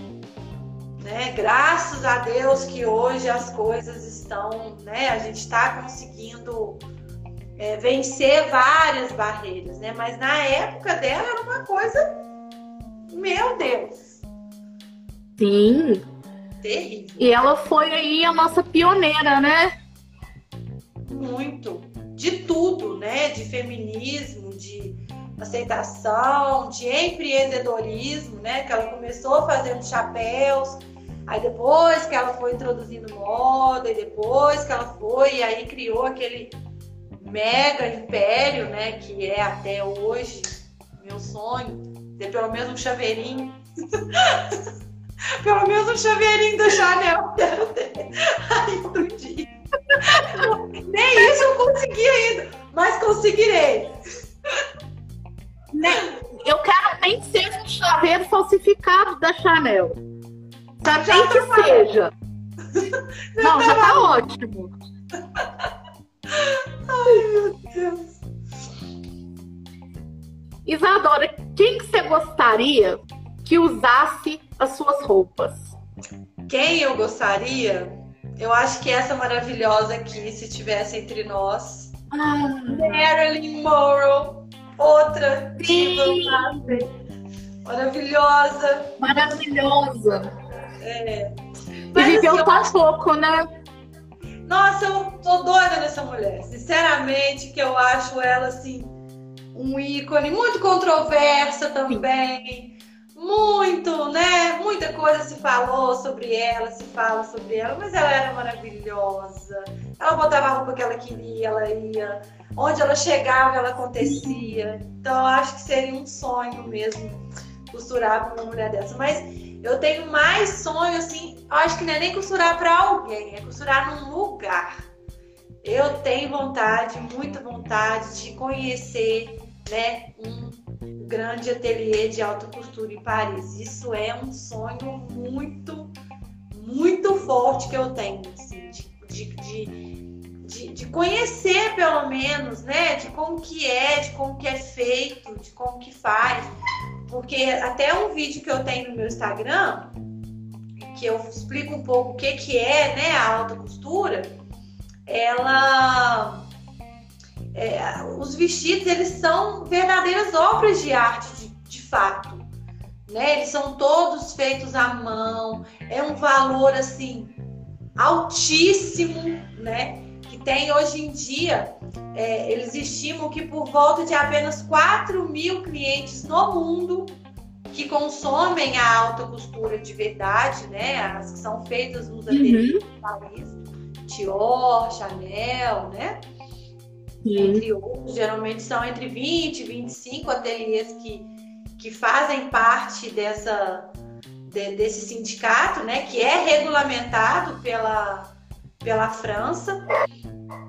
né? Graças a Deus que hoje as coisas estão, né? A gente está conseguindo é, vencer várias barreiras, né? Mas na época dela era uma coisa, meu Deus, Sim. Terrível. E ela foi aí a nossa pioneira, né? muito de tudo, né? De feminismo, de aceitação, de empreendedorismo, né? Que ela começou fazendo chapéus, aí depois que ela foi introduzindo moda, e depois que ela foi, e aí criou aquele mega império, né? Que é até hoje meu sonho, ter pelo menos um chaveirinho. pelo menos um chaveirinho do Chanel. Quero ter. Um dia. Nem isso eu consegui ainda, mas conseguirei. Nem- Eu quero nem que seja um chaveiro falsificado da Chanel. Tá Já bem que tá seja. Não, já tá ótimo. Meu Deus. Isadora, quem que você gostaria que usasse as suas roupas? Quem eu gostaria? Eu acho que essa maravilhosa aqui, se tivesse entre nós, Ah, Marilyn Monroe, outra Sim. diva maravilhosa. maravilhosa. E Mas, viveu assim, tão pouco, né? Nossa, eu tô doida nessa mulher. Sinceramente, que eu acho ela assim um ícone muito controversa também. Muito, né? Muita coisa se falou sobre ela, se fala sobre ela, mas ela era maravilhosa. Ela botava a roupa que ela queria, ela ia. Onde ela chegava, ela acontecia. Então, acho que seria um sonho mesmo costurar com uma mulher dessa. Mas eu tenho mais sonho, assim, acho que não é nem costurar para alguém, é costurar num lugar. Eu tenho vontade, muita vontade de conhecer, né, um grande ateliê de alta costura em Paris. Isso é um sonho muito, muito forte que eu tenho, assim, de, de, de, de, conhecer pelo menos, né, de como que é, de como que é feito, de como que faz porque até um vídeo que eu tenho no meu Instagram, que eu explico um pouco o que, que é né, a alta costura, ela. É, os vestidos eles são verdadeiras obras de arte de, de fato. Né? Eles são todos feitos à mão, é um valor assim altíssimo, né? Que tem hoje em dia, é, eles estimam que por volta de apenas 4 mil clientes no mundo que consomem a alta costura de verdade, né? As que são feitas nos ateliês uhum. do país, Dior, Chanel, né? Entre outros, geralmente são entre 20 e 25 ateliês que, que fazem parte dessa, de, desse sindicato, né? Que é regulamentado pela, pela França.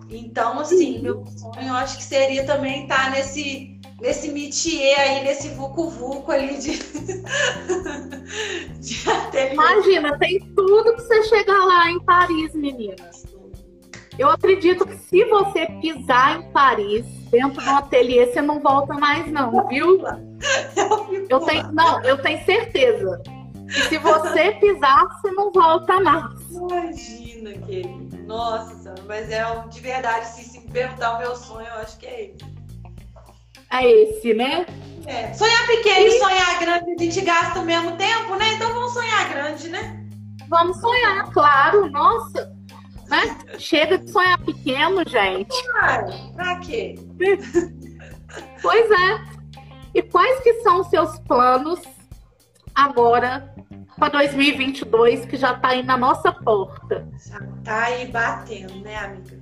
Então, assim, meu sonho eu acho que seria também estar nesse nesse métier aí, nesse vucu-vucu ali de, de ateliê. Imagina, tem tudo que você chegar lá em Paris, meninas. Eu acredito que se você pisar em Paris, dentro do ateliê, você não volta mais, não, viu? Eu, eu tenho, não, eu tenho certeza. E se você pisar, você não volta mais. Imagina, querido. Nossa, mas é de verdade, se, se perguntar o meu sonho, eu acho que é esse é esse, né? É. Sonhar pequeno e sonhar grande a gente gasta o mesmo tempo, né? Então vamos sonhar grande, né? Vamos sonhar, claro. Nossa, Chega de sonhar pequeno, gente. Pra quê? Pois é. E quais que são os seus planos agora para 2022, que já está aí na nossa porta? Já tá aí batendo, né, amiga?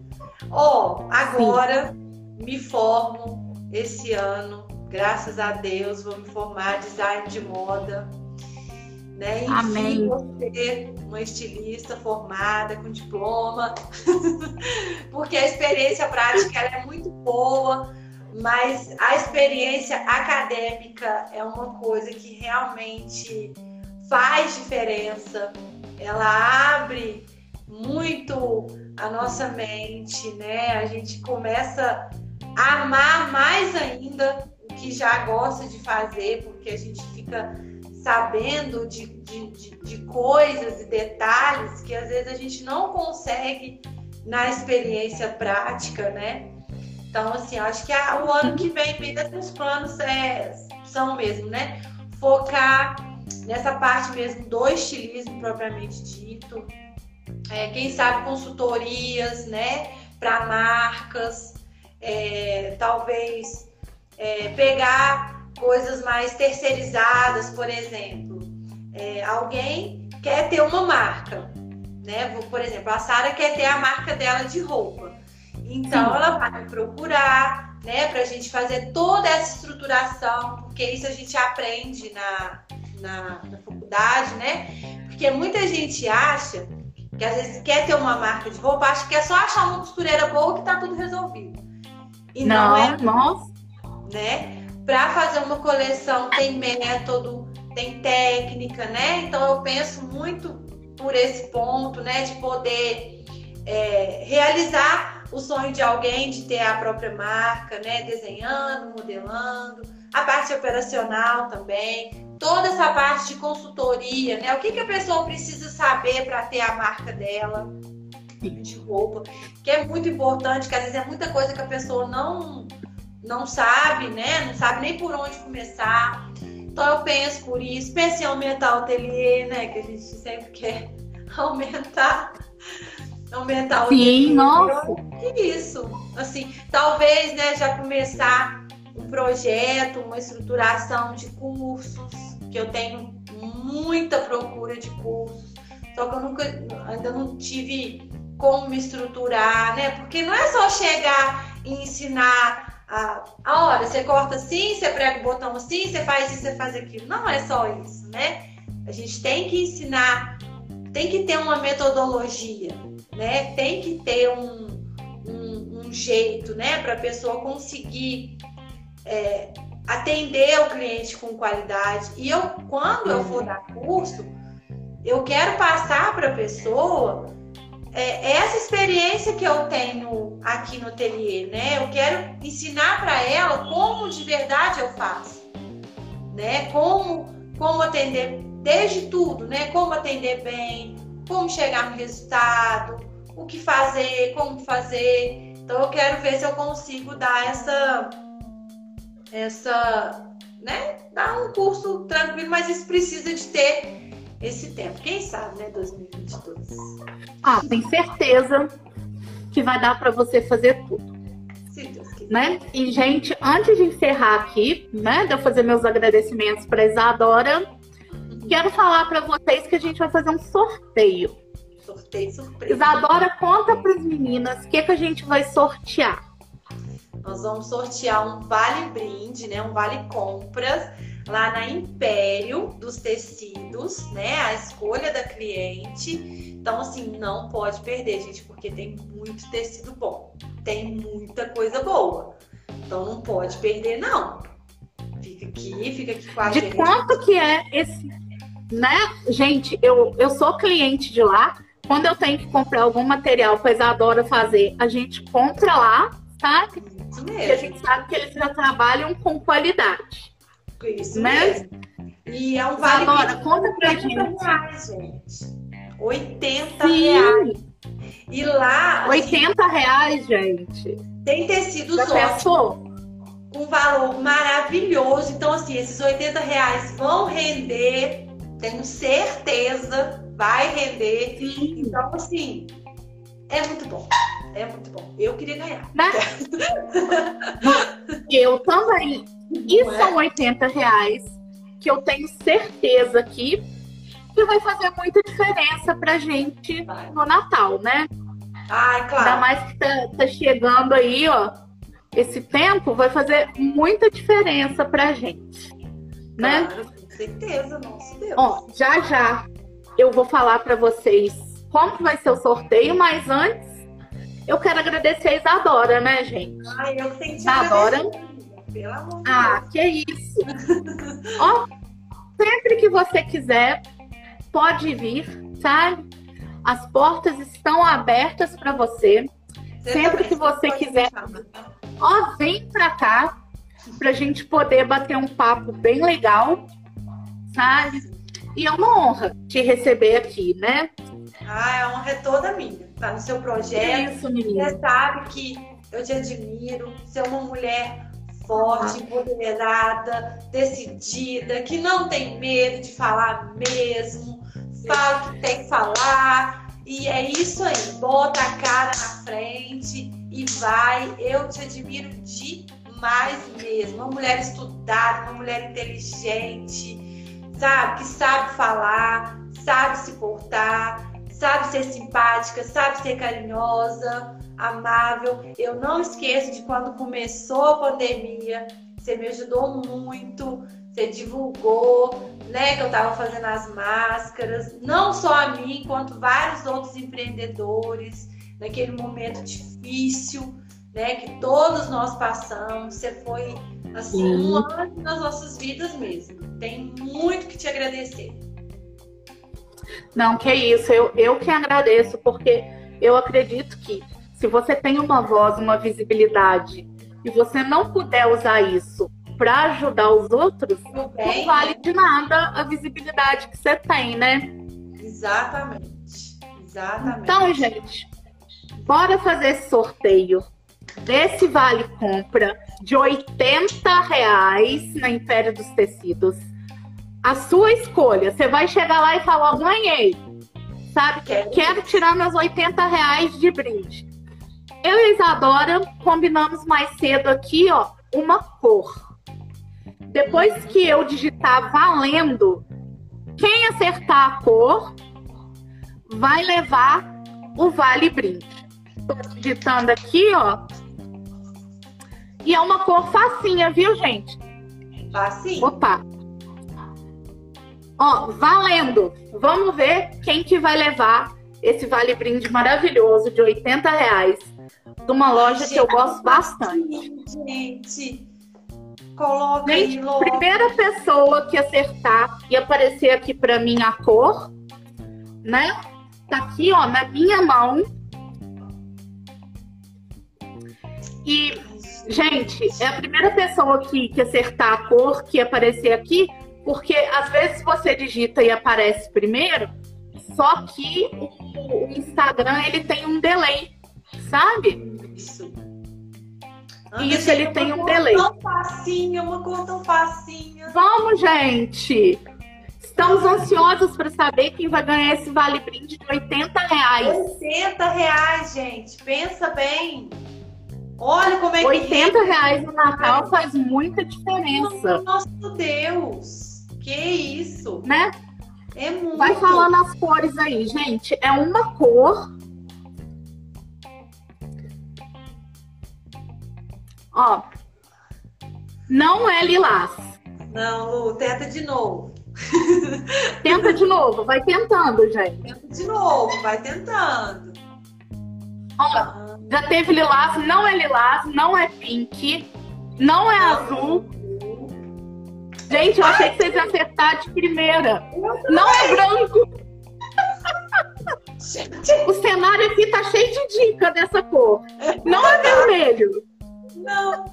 Ó, oh, agora Sim. me formo esse ano, graças a Deus, vou me formar design de moda. Né? Amém. ser uma estilista formada, com diploma, porque a experiência prática é muito boa, mas a experiência acadêmica é uma coisa que realmente faz diferença. Ela abre muito a nossa mente, né? A gente começa amar mais ainda o que já gosta de fazer, porque a gente fica sabendo de, de, de, de coisas e detalhes que às vezes a gente não consegue na experiência prática, né? Então, assim, acho que a, o ano que vem, bem desses planos é, são mesmo, né? Focar nessa parte mesmo do estilismo propriamente dito. É, quem sabe consultorias, né? Para marcas, é, talvez é, pegar coisas mais terceirizadas, por exemplo. É, alguém quer ter uma marca, né? Por exemplo, a Sara quer ter a marca dela de roupa. Então Sim. ela vai me procurar, né, para a gente fazer toda essa estruturação, porque isso a gente aprende na, na, na faculdade, né? Porque muita gente acha que às vezes quer ter uma marca de roupa, acha que é só achar uma costureira boa que tá tudo resolvido. E não, não é. Nossa. Né? Para fazer uma coleção tem método, tem técnica, né? Então eu penso muito por esse ponto, né? De poder é, realizar o sonho de alguém de ter a própria marca, né? Desenhando, modelando, a parte operacional também, toda essa parte de consultoria, né? O que, que a pessoa precisa saber para ter a marca dela, de roupa, que é muito importante, que às vezes é muita coisa que a pessoa não, não sabe, né? Não sabe nem por onde começar. Então eu penso por isso, pense em aumentar o ateliê, né? Que a gente sempre quer aumentar. Aumentar o Sim, nossa. Isso. Assim, talvez, né, já começar um projeto, uma estruturação de cursos, que eu tenho muita procura de cursos. Só que eu nunca, ainda não tive como me estruturar, né? Porque não é só chegar e ensinar a, a hora, você corta assim, você prega o botão assim, você faz isso, você faz aquilo. Não é só isso, né? A gente tem que ensinar, tem que ter uma metodologia, né? Tem que ter um, um, um jeito, né? Para a pessoa conseguir é, atender o cliente com qualidade. E eu, quando eu for dar curso, eu quero passar para a pessoa é, essa experiência que eu tenho aqui no ateliê, né? Eu quero ensinar para ela como de verdade eu faço. né? Como, como atender desde tudo, né? Como atender bem, como chegar no resultado, o que fazer, como fazer. Então eu quero ver se eu consigo dar essa essa, né, dar um curso tranquilo, mas isso precisa de ter esse tempo. Quem sabe, né, 2022. Ah, tem certeza que vai dar para você fazer tudo. Né? E, gente, antes de encerrar aqui, né, de eu fazer meus agradecimentos para Isadora, quero falar para vocês que a gente vai fazer um sorteio. Sorteio surpresa. Isadora, conta para as meninas o que, que a gente vai sortear. Nós vamos sortear um vale brinde, né? Um vale compras lá na Império dos Tecidos, né? A escolha da cliente. Então, assim, não pode perder, gente, porque tem muito tecido bom. Tem muita coisa boa. Então não pode perder, não. Fica aqui, fica aqui com a De gente. quanto que é esse, né? Gente, eu, eu sou cliente de lá. Quando eu tenho que comprar algum material para Isadora fazer, a gente compra lá? Isso Porque a gente sabe que eles já trabalham com qualidade. Isso né? mesmo. E é um vale brinde conta pra de 80 gente. reais, gente. 80 reais. Sim, E lá, assim, 80 reais, gente. tem tecidos Já ótimos. com valor maravilhoso. Então, assim, esses 80 reais vão render, tenho certeza, vai render. Sim. Então, assim, é muito bom. É muito bom. Eu queria ganhar. Né? Eu também. E Não é? são 80 reais que eu tenho certeza aqui que vai fazer muita diferença pra gente no Natal, né? Ainda claro. mais que tá, tá chegando aí, ó. Esse tempo vai fazer muita diferença pra gente, né? Claro, com certeza, nosso Deus. Ó, já já eu vou falar pra vocês como que vai ser o sorteio, mas antes eu quero agradecer a Isadora, né, gente? Ai, eu senti Adora. agradecida, Pelo amor de Ah, que isso! Ó, sempre que você quiser, pode vir, sabe? As portas estão abertas para você. sempre que você quiser. chamar. Ó, vem pra cá pra gente poder bater um papo bem legal, sabe? E é uma honra te receber aqui, né? Ah, a honra é toda minha. Tá no seu projeto. isso, menina. Você sabe que eu te admiro. Você é uma mulher forte, empoderada, decidida, que não tem medo de falar mesmo. Fala o que tem que falar. E é isso aí. Bota a cara na frente e vai. Eu te admiro demais mesmo. Uma mulher estudada, uma mulher inteligente, sabe? Que sabe falar, sabe se portar, sabe ser simpática, sabe ser carinhosa, amável. Eu não esqueço de quando começou a pandemia, você me ajudou muito, você divulgou, né, que eu estava fazendo as máscaras, não só a mim, quanto vários outros empreendedores, naquele momento difícil, né, que todos nós passamos. Você foi assim Sim. um ano nas nossas vidas mesmo. Tem muito que te agradecer. Não, que isso, eu, eu que agradeço, porque eu acredito que se você tem uma voz, uma visibilidade, e você não puder usar isso para ajudar os outros, não vale de nada a visibilidade que você tem, né? Exatamente. Exatamente. Então, gente, bora fazer esse sorteio desse vale compra de 80 reais na Império dos Tecidos. A sua escolha. Você vai chegar lá e falar, ganhei. Sabe? Quero. Quero tirar meus 80 reais de brinde. Eu e Isadora combinamos mais cedo aqui, ó, uma cor. Depois que eu digitar valendo, quem acertar a cor vai levar o vale brinde. Tô digitando aqui, ó. E é uma cor facinha, viu, gente? Facinho. Opa! Ó, valendo! Vamos ver quem que vai levar esse vale brinde maravilhoso de 80 reais de uma loja que eu gosto bastante. Gente, coloca Gente, aí logo. primeira pessoa que acertar e aparecer aqui pra mim a cor, né? Tá aqui, ó, na minha mão. E Gente, é a primeira pessoa que, que acertar a cor que aparecer aqui, porque às vezes você digita e aparece primeiro, só que o, o Instagram ele tem um delay, sabe? Isso. Isso, ele tem um delay. Tão facinha, uma cor tão facinha. Vamos, gente! Estamos ansiosos para saber quem vai ganhar esse vale brinde de 80 reais. 80 reais, gente. Pensa bem. Olha como é que 80 reais no Natal faz muita diferença. Nosso Deus! Que isso? Né? É muito. Vai falando as cores aí, gente. É uma cor. Ó. Não é lilás. Não, Lu, tenta de novo. Tenta de novo, vai tentando, gente. Tenta de novo, vai tentando. Ó, já teve lilás, não é lilás, não é pink, não é azul. Gente, eu achei que vocês iam acertar de primeira. Não é branco. O cenário aqui tá cheio de dica dessa cor. Não é vermelho. Não.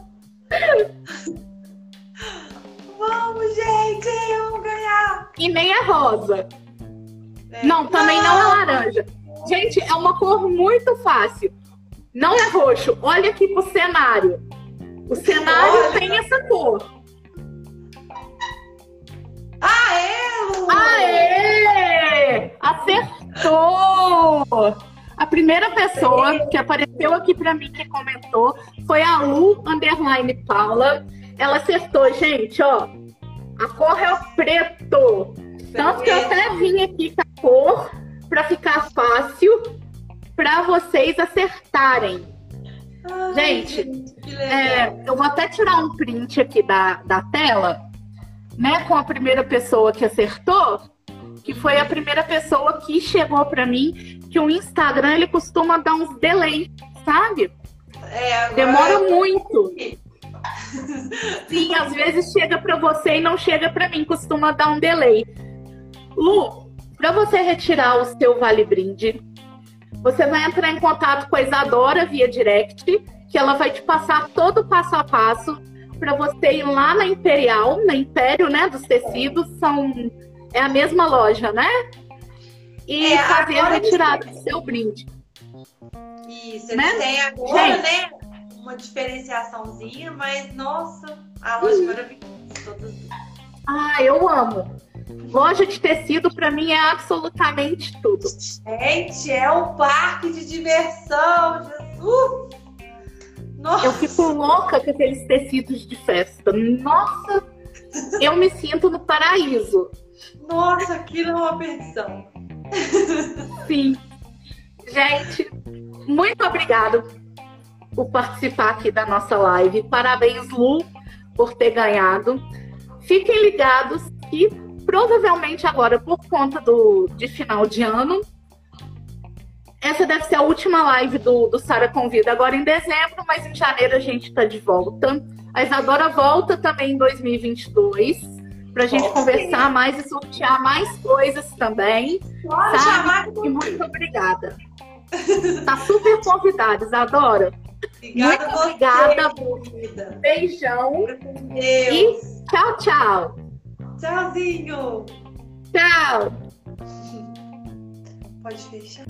Vamos, gente, vamos ganhar. E nem é rosa. É. Não, também não é laranja. Gente, é uma cor muito fácil. Não é roxo. Olha aqui pro cenário. O cenário Olha. tem essa cor. Aê, Lu! Aê! Acertou! A primeira pessoa que apareceu aqui pra mim que comentou foi a Lu Underline Paula. Ela acertou, gente, ó. A cor é o preto. Tanto que eu até vim aqui com a cor pra ficar fácil pra vocês acertarem. Ai, Gente. É, eu vou até tirar um print aqui da, da tela, né, com a primeira pessoa que acertou, que foi a primeira pessoa que chegou pra mim, que o Instagram ele costuma dar uns delay, sabe? É, agora- Demora muito. Sim, às vezes chega pra você e não chega pra mim, costuma dar um delay. Lu, pra você retirar o seu vale brinde, você vai entrar em contato com a Isadora via direct, que ela vai te passar todo o passo a passo para você ir lá na Imperial, na Império, né, dos tecidos, são é a mesma loja, né? E É, fazer a retirada do seu brinde. Isso, eles Né? têm agora, Gente. né? Uma diferenciaçãozinha, mas nossa, a loja é maravilhosa. Ah, eu amo. Loja de tecido para mim é absolutamente tudo. Gente, é um parque de diversão, Jesus! Nossa, Eu fico louca com aqueles tecidos de festa. Nossa, eu me sinto no paraíso. nossa, aquilo é uma perdição. Sim. Gente, muito obrigada por participar aqui da nossa live. Parabéns, Lu, por ter ganhado. Fiquem ligados que provavelmente agora, por conta do, de final de ano, essa deve ser a última live do, do Sara Convida agora em dezembro, mas em janeiro a gente está de volta. A Isadora volta também em 2022 para a gente Ok. conversar mais e sortear mais coisas também. Pode Sabe? E muito obrigada. Tá super convidada, Isadora. Obrigada Muito você, obrigada. querida. Beijão. Deus. Tchau, tchau. Tchauzinho. Tchau. Pode fechar.